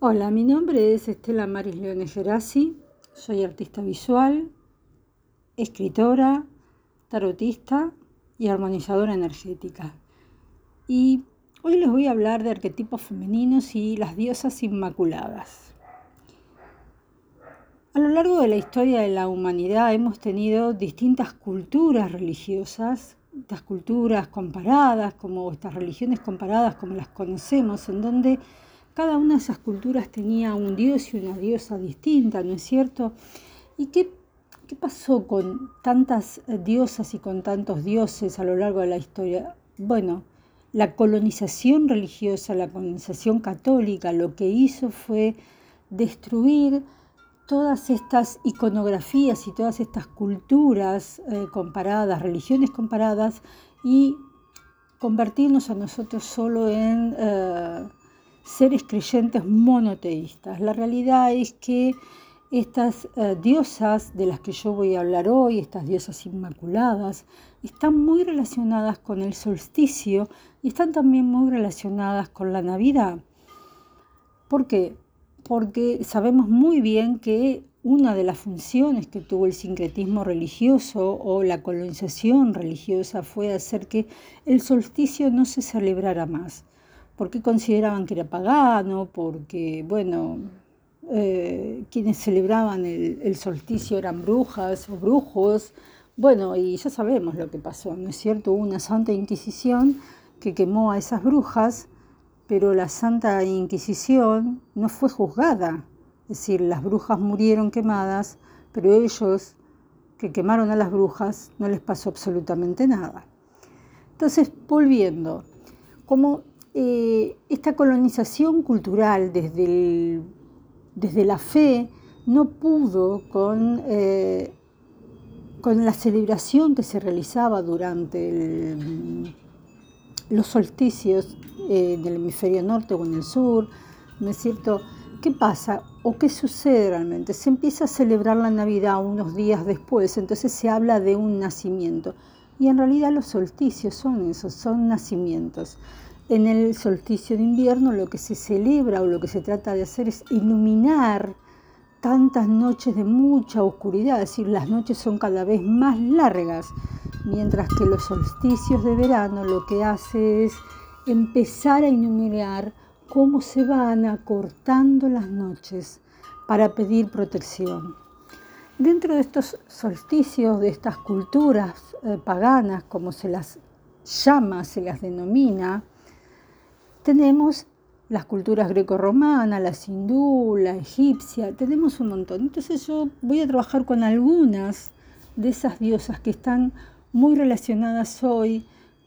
Hola, mi nombre es Estela Maris Leones Gerasi, soy artista visual, escritora, tarotista y armonizadora energética. Y hoy les voy a hablar de arquetipos femeninos y las diosas inmaculadas. A lo largo de la historia de la humanidad hemos tenido distintas culturas religiosas, estas culturas comparadas, como estas religiones comparadas como las conocemos, en donde cada una de esas culturas tenía un dios y una diosa distinta, ¿no es cierto? ¿Y qué, qué pasó con tantas eh, diosas y con tantos dioses a lo largo de la historia? Bueno, la colonización religiosa, la colonización católica, lo que hizo fue destruir todas estas iconografías y todas estas culturas eh, comparadas, religiones comparadas, y convertirnos a nosotros solo en eh, seres creyentes monoteístas. La realidad es que estas eh, diosas de las que yo voy a hablar hoy, estas diosas inmaculadas, están muy relacionadas con el solsticio y están también muy relacionadas con la Navidad. ¿Por qué? Porque sabemos muy bien que una de las funciones que tuvo el sincretismo religioso o la colonización religiosa fue hacer que el solsticio no se celebrara más porque consideraban que era pagano, porque, bueno, eh, quienes celebraban el, solsticio eran brujas o brujos. Bueno, y ya sabemos lo que pasó, ¿no es cierto? Hubo una Santa Inquisición que quemó a esas brujas, pero la Santa Inquisición no fue juzgada. Es decir, las brujas murieron quemadas, pero ellos que quemaron a las brujas no les pasó absolutamente nada. Entonces, volviendo, como eh, esta colonización cultural desde, desde, la fe no pudo con, eh, con la celebración que se realizaba durante los solsticios eh, del hemisferio norte o en el sur, ¿no es cierto? ¿Qué pasa o qué sucede realmente? Se empieza a celebrar la Navidad unos días después, entonces se habla de un nacimiento. Y en realidad los solsticios son esos, son nacimientos. En el solsticio de invierno lo que se celebra o lo que se trata de hacer es iluminar tantas noches de mucha oscuridad, es decir, las noches son cada vez más largas, mientras que los solsticios de verano lo que hace es empezar a iluminar cómo se van acortando las noches para pedir protección. Dentro de estos solsticios, de estas culturas eh, paganas, como se las llama, se las denomina, tenemos las culturas greco-romanas, la hindú, la egipcia, tenemos un montón. Entonces yo voy a trabajar con algunas de esas diosas que están muy relacionadas hoy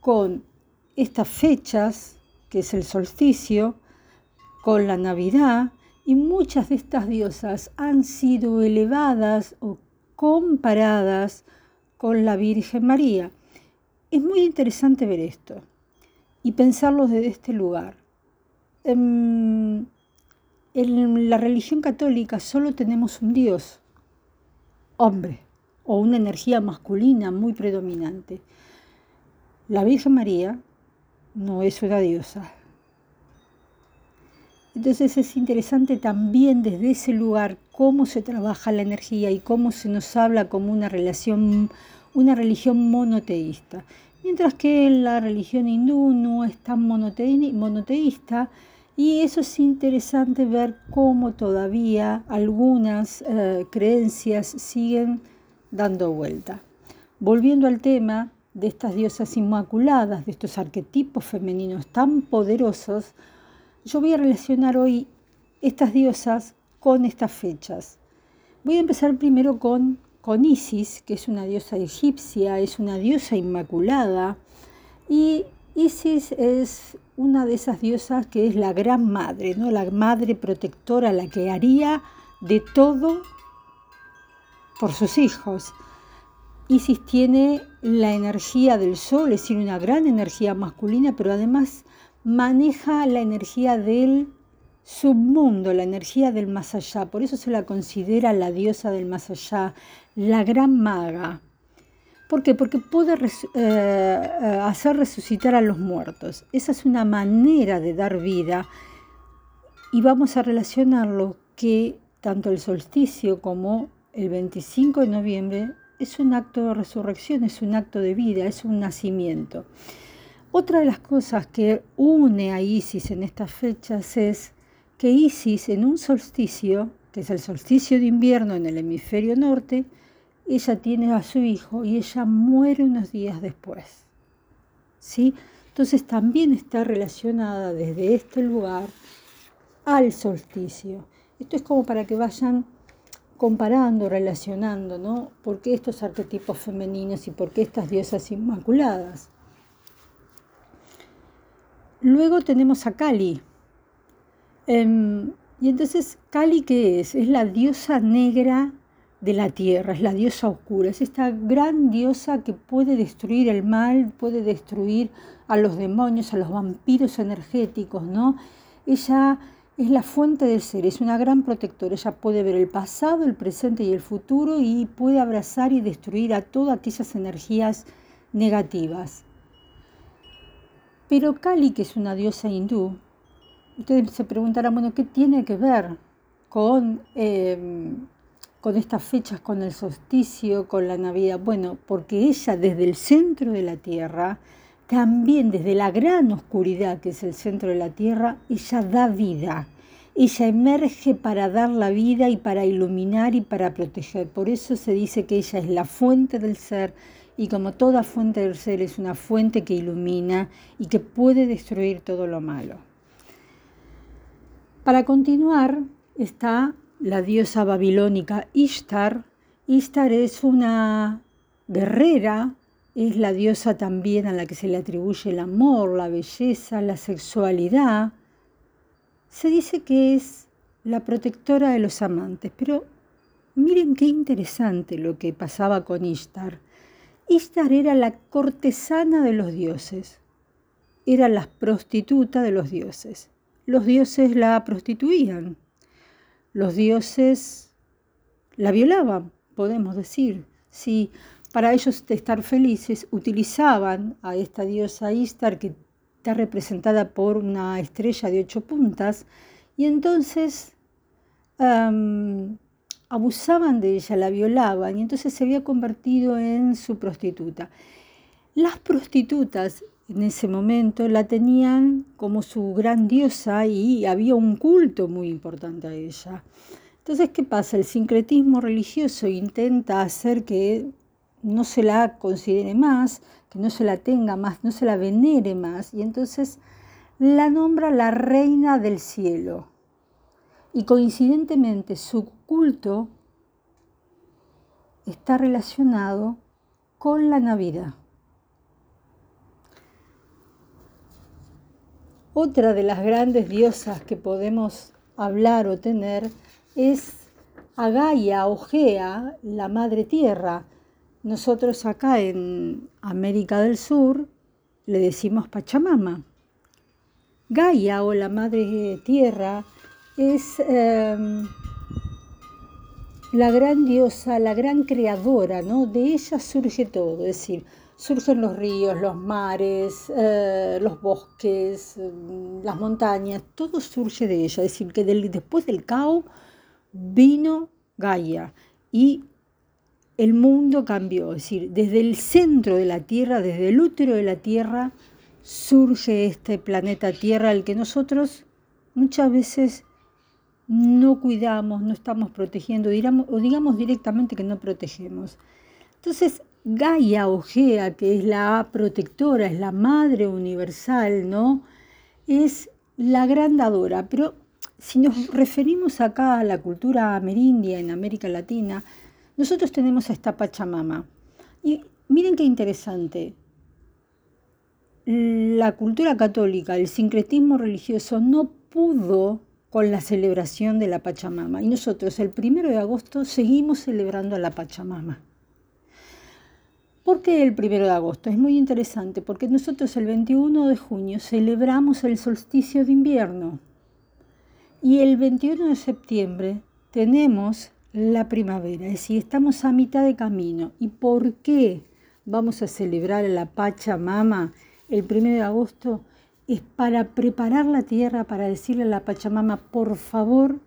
con estas fechas, que es el solsticio, con la Navidad, y muchas de estas diosas han sido elevadas o comparadas con la Virgen María. Es muy interesante ver esto y pensarlo desde este lugar. En, la religión católica solo tenemos un Dios, hombre, o una energía masculina muy predominante. La Virgen María no es una diosa. Entonces es interesante también desde ese lugar cómo se trabaja la energía y cómo se nos habla como una relación, una religión monoteísta mientras que la religión hindú no es tan monoteísta y eso es interesante ver cómo todavía algunas eh, creencias siguen dando vuelta. Volviendo al tema de estas diosas inmaculadas, de estos arquetipos femeninos tan poderosos, yo voy a relacionar hoy estas diosas con estas fechas. Voy a empezar primero con con Isis, que es una diosa egipcia, es una diosa inmaculada, y Isis es una de esas diosas que es la gran madre, ¿no? la madre protectora, la que haría de todo por sus hijos. Isis tiene la energía del sol, es decir, una gran energía masculina, pero además maneja la energía del submundo, la energía del más allá. Por eso se la considera la diosa del más allá, la gran maga. ¿Por qué? Porque puede eh, eh, hacer resucitar a los muertos. Esa es una manera de dar vida Y vamos a relacionarlo que tanto el solsticio como el 25 de noviembre es un acto de resurrección, es un acto de vida, es un nacimiento. Otra de las cosas que une a Isis en estas fechas es que Isis en un solsticio, que es el solsticio de invierno en el hemisferio norte, ella tiene a su hijo y ella muere unos días después. ¿Sí? Entonces también está relacionada desde este lugar al solsticio. Esto es como para que vayan comparando, relacionando, ¿no? ¿Por qué estos arquetipos femeninos y por qué estas diosas inmaculadas? Luego tenemos a Kali. Em, y entonces, ¿Kali qué es? Es la diosa negra de la tierra, es la diosa oscura, es esta gran diosa que puede destruir el mal, puede destruir a los demonios, a los vampiros energéticos, ¿no? Ella es la fuente del ser, es una gran protectora, ella puede ver el pasado, el presente y el futuro y puede abrazar y destruir a todas aquellas energías negativas. Pero Kali, que es una diosa hindú, ustedes se preguntarán, bueno, ¿qué tiene que ver con eh, con estas fechas, con el solsticio, con la Navidad? Bueno, porque ella desde el centro de la Tierra, también desde la gran oscuridad que es el centro de la Tierra, ella da vida. Ella emerge para dar la vida y para iluminar y para proteger. Por eso se dice que ella es la fuente del ser y como toda fuente del ser es una fuente que ilumina y que puede destruir todo lo malo. Para continuar está la diosa babilónica Ishtar. Ishtar es una guerrera, es la diosa también a la que se le atribuye el amor, la belleza, la sexualidad. Se dice que es la protectora de los amantes, pero miren qué interesante lo que pasaba con Ishtar. Ishtar era la cortesana de los dioses, era la prostituta de los dioses. Los dioses la prostituían los dioses la violaban, podemos decir. Si para ellos estar felices utilizaban a esta diosa Istar que está representada por una estrella de ocho puntas y entonces abusaban de ella, la violaban y entonces se había convertido en su prostituta. Las prostitutas en ese momento la tenían como su gran diosa y había un culto muy importante a ella. Entonces, ¿qué pasa? El sincretismo religioso intenta hacer que no se la considere más, que no se la tenga más, no se la venere más, y entonces la nombra la reina del cielo. Y coincidentemente su culto está relacionado con la Navidad. Otra de las grandes diosas que podemos hablar o tener es Agaya o Gea, la Madre Tierra. Nosotros acá en América del Sur le decimos Pachamama. Gaia o la Madre Tierra es em, la gran diosa, la gran creadora, ¿no? De ella surge todo, es decir, surgen los ríos, los mares, eh, los bosques, mm, las montañas, todo surge de ella. Es decir, que después del caos vino Gaia y el mundo cambió. Es decir, desde el centro de la Tierra, desde el útero de la Tierra, surge este planeta Tierra al que nosotros muchas veces no cuidamos, no estamos protegiendo, o digamos directamente que no protegemos. Entonces, Gaia o Gea, que es la protectora, es la madre universal, ¿no? Es la gran dadora. Pero si nos referimos acá a la cultura amerindia en América Latina, nosotros tenemos a esta Pachamama. Y miren qué interesante. La cultura católica, el sincretismo religioso no pudo con la celebración de la Pachamama. Y nosotros el primero de agosto seguimos celebrando a la Pachamama. ¿Por qué el primero de agosto? Es muy interesante porque nosotros el 21 de junio celebramos el solsticio de invierno y el 21 de septiembre tenemos la primavera, es decir, estamos a mitad de camino. ¿Y por qué vamos a celebrar la Pachamama el 1 de agosto? es para preparar la tierra, para decirle a la Pachamama, por favor,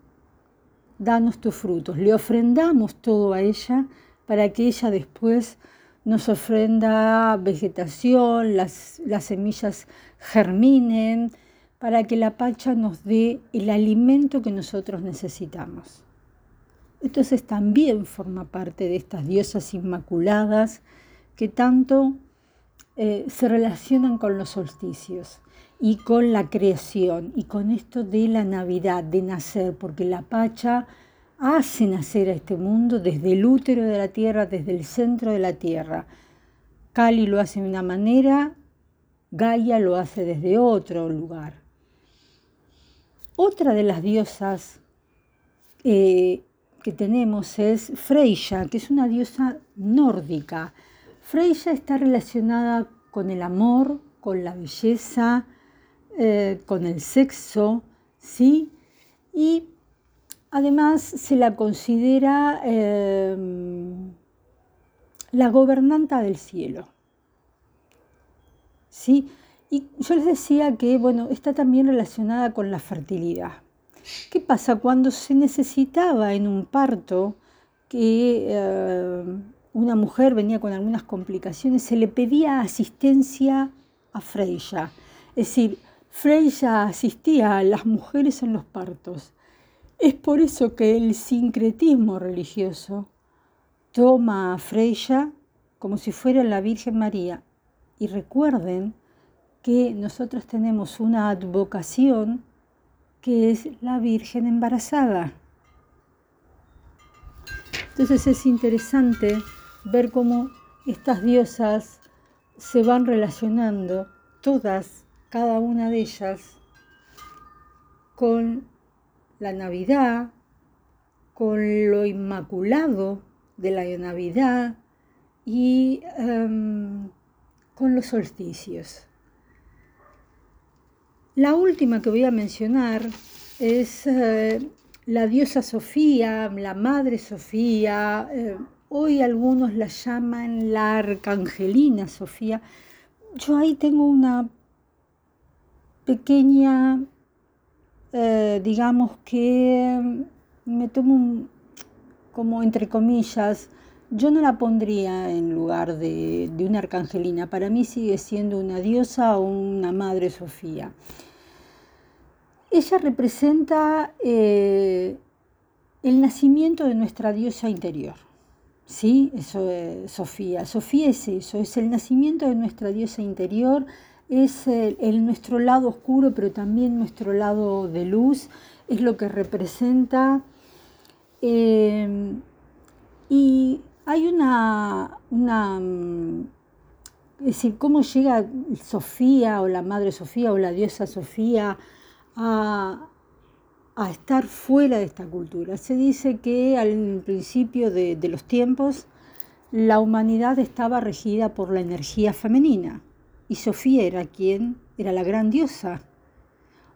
danos tus frutos. Le ofrendamos todo a ella para que ella después nos ofrenda vegetación, las, las semillas germinen, para que la Pacha nos dé el alimento que nosotros necesitamos. Entonces también forma parte de estas diosas inmaculadas que tanto eh, se relacionan con los solsticios y con la creación y con esto de la Navidad, de nacer, porque la Pacha hace nacer a este mundo desde el útero de la tierra, desde el centro de la tierra. Kali lo hace de una manera, Gaia lo hace desde otro lugar. Otra de las diosas eh, que tenemos es Freya, que es una diosa nórdica. Freya está relacionada con el amor, con la belleza, eh, con el sexo, ¿sí? Y además se la considera eh, la gobernanta del cielo, ¿sí? Y yo les decía que, bueno, está también relacionada con la fertilidad. ¿Qué pasa cuando se necesitaba en un parto que eh, una mujer venía con algunas complicaciones? Se le pedía asistencia a Freya. Es decir, Freya asistía a las mujeres en los partos. Es por eso que el sincretismo religioso toma a Freya como si fuera la Virgen María. Y recuerden que nosotros tenemos una advocación que es la Virgen embarazada. Entonces es interesante ver cómo estas diosas se van relacionando, todas, cada una de ellas, con la Navidad, con lo inmaculado de la Navidad y em, con los solsticios. La última que voy a mencionar es eh, la diosa Sofía, la Madre Sofía. Eh, hoy algunos la llaman la Arcangelina Sofía. Yo ahí tengo una pequeña, eh, digamos que me tomo como entre comillas, yo no la pondría en lugar de, una arcangelina. Para mí sigue siendo una diosa o una madre Sofía. Ella representa eh, el nacimiento de nuestra diosa interior. ¿Sí? Eso es Sofía. Sofía es eso, es el nacimiento de nuestra diosa interior, es el, nuestro lado oscuro, pero también nuestro lado de luz, es lo que representa. Eh, y hay una, una, mm, es decir, cómo llega Sofía o la Madre Sofía o la diosa Sofía a, estar fuera de esta cultura. Se dice que al principio de los tiempos la humanidad estaba regida por la energía femenina y Sofía era quien era la gran diosa.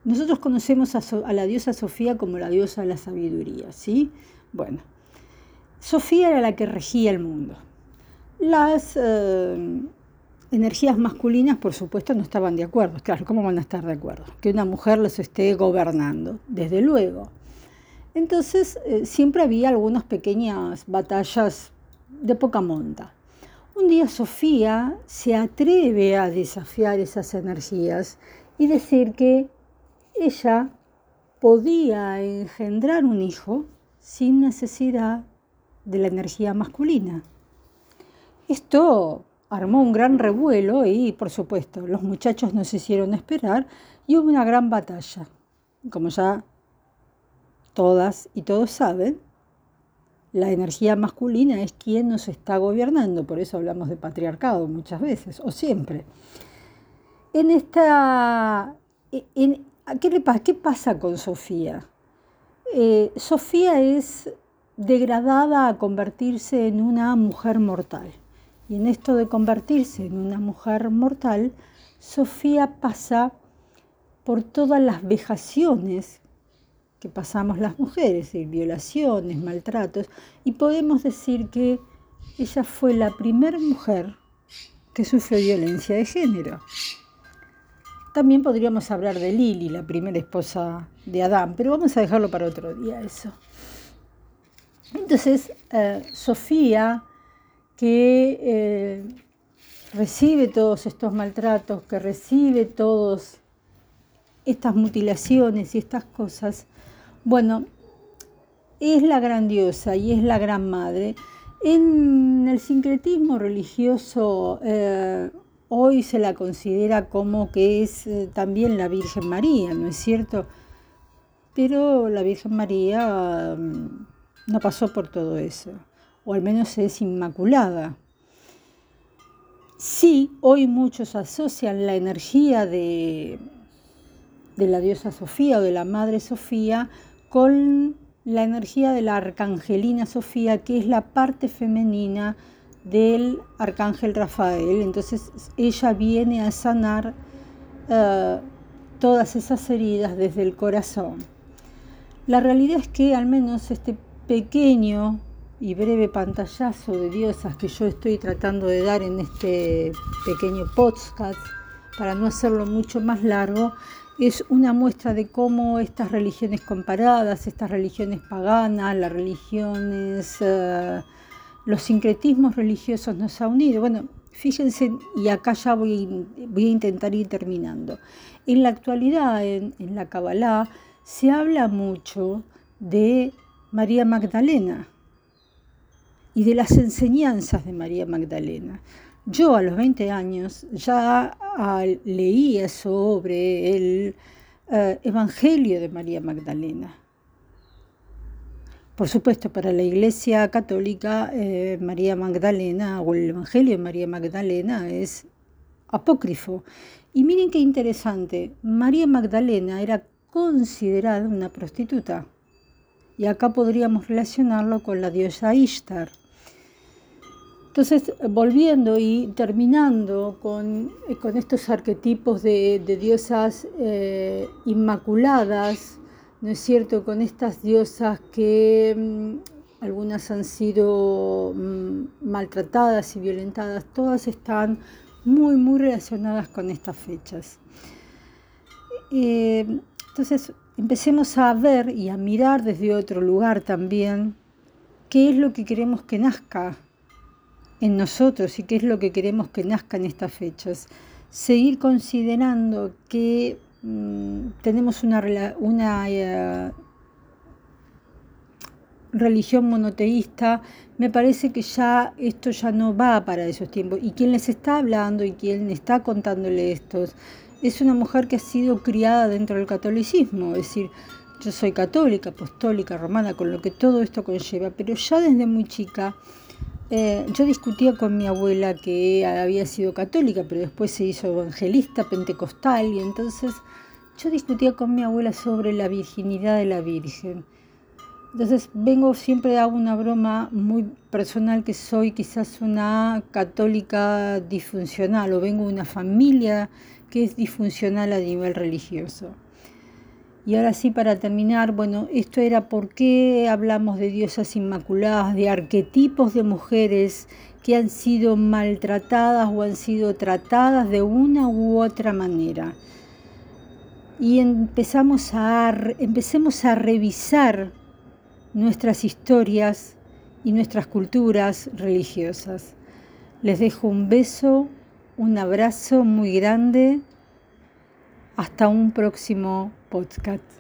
Nosotros conocemos a, la diosa Sofía como la diosa de la sabiduría, ¿sí? Bueno, Sofía era la que regía el mundo. Las eh, energías masculinas, por supuesto, no estaban de acuerdo. Claro, ¿cómo van a estar de acuerdo? Que una mujer los esté gobernando, desde luego. Entonces, eh, siempre había algunas pequeñas batallas de poca monta. Un día Sofía se atreve a desafiar esas energías y decir que ella podía engendrar un hijo sin necesidad de la energía masculina. Esto armó un gran revuelo y, por supuesto, los muchachos no se hicieron esperar y hubo una gran batalla. Como ya todas y todos saben, la energía masculina es quien nos está gobernando, por eso hablamos de patriarcado muchas veces, o siempre. En esta... En, ¿qué, le? ¿Qué pasa con Sofía? Eh, Sofía es degradada a convertirse en una mujer mortal. Y en esto de convertirse en una mujer mortal, Sofía pasa por todas las vejaciones que pasamos las mujeres, violaciones, maltratos, y podemos decir que ella fue la primera mujer que sufrió violencia de género. También podríamos hablar de Lili, la primera esposa de Adán, pero vamos a dejarlo para otro día eso. Entonces, eh, Sofía, que eh, recibe todos estos maltratos, que recibe todas estas mutilaciones y estas cosas, bueno, es la grandiosa y es la gran madre. En el sincretismo religioso eh, hoy se la considera como que es también la Virgen María, ¿no es cierto? Pero la Virgen María mm, no pasó por todo eso, o al menos es inmaculada. Sí, hoy muchos asocian la energía de, de la diosa Sofía o de la Madre Sofía con la energía de la arcangelina Sofía, que es la parte femenina del arcángel Rafael. Entonces ella viene a sanar eh, todas esas heridas desde el corazón. La realidad es que al menos este pequeño y breve pantallazo de diosas que yo estoy tratando de dar en este pequeño podcast, para no hacerlo mucho más largo, es una muestra de cómo estas religiones comparadas, estas religiones paganas, las religiones, eh, los sincretismos religiosos nos ha unido. Bueno, fíjense, y acá ya voy, voy a intentar ir terminando. En la actualidad, en, en la Kabbalah, se habla mucho de María Magdalena y de las enseñanzas de María Magdalena. Yo a los 20 años ya ah, leía sobre el eh, Evangelio de María Magdalena. Por supuesto, para la Iglesia Católica, eh, María Magdalena o el Evangelio de María Magdalena es apócrifo. Y miren qué interesante, María Magdalena era considerada una prostituta. Y acá podríamos relacionarlo con la diosa Ishtar. Entonces, volviendo y terminando con, eh, estos arquetipos de, diosas eh, inmaculadas, ¿no es cierto? Con estas diosas que mm, algunas han sido mm, maltratadas y violentadas, todas están muy, muy relacionadas con estas fechas. Eh, entonces, empecemos a ver y a mirar desde otro lugar también qué es lo que queremos que nazca en nosotros y qué es lo que queremos que nazca en estas fechas. Seguir considerando que mm, tenemos una, eh, religión monoteísta, me parece que ya esto ya no va para esos tiempos. Y quien les está hablando y quien está contándole estos es una mujer que ha sido criada dentro del catolicismo, es decir, yo soy católica, apostólica, romana, con lo que todo esto conlleva, pero ya desde muy chica eh, yo discutía con mi abuela que había sido católica, pero después se hizo evangelista, pentecostal, y entonces yo discutía con mi abuela sobre la virginidad de la Virgen. Entonces vengo siempre hago una broma muy personal que soy quizás una católica disfuncional o vengo de una familia que es disfuncional a nivel religioso. Y ahora sí, para terminar, bueno, esto era por qué hablamos de diosas inmaculadas, de arquetipos de mujeres que han sido maltratadas o han sido tratadas de una u otra manera. Y empezamos a, empecemos a revisar nuestras historias y nuestras culturas religiosas. Les dejo un beso, un abrazo muy grande. Hasta un próximo podcast.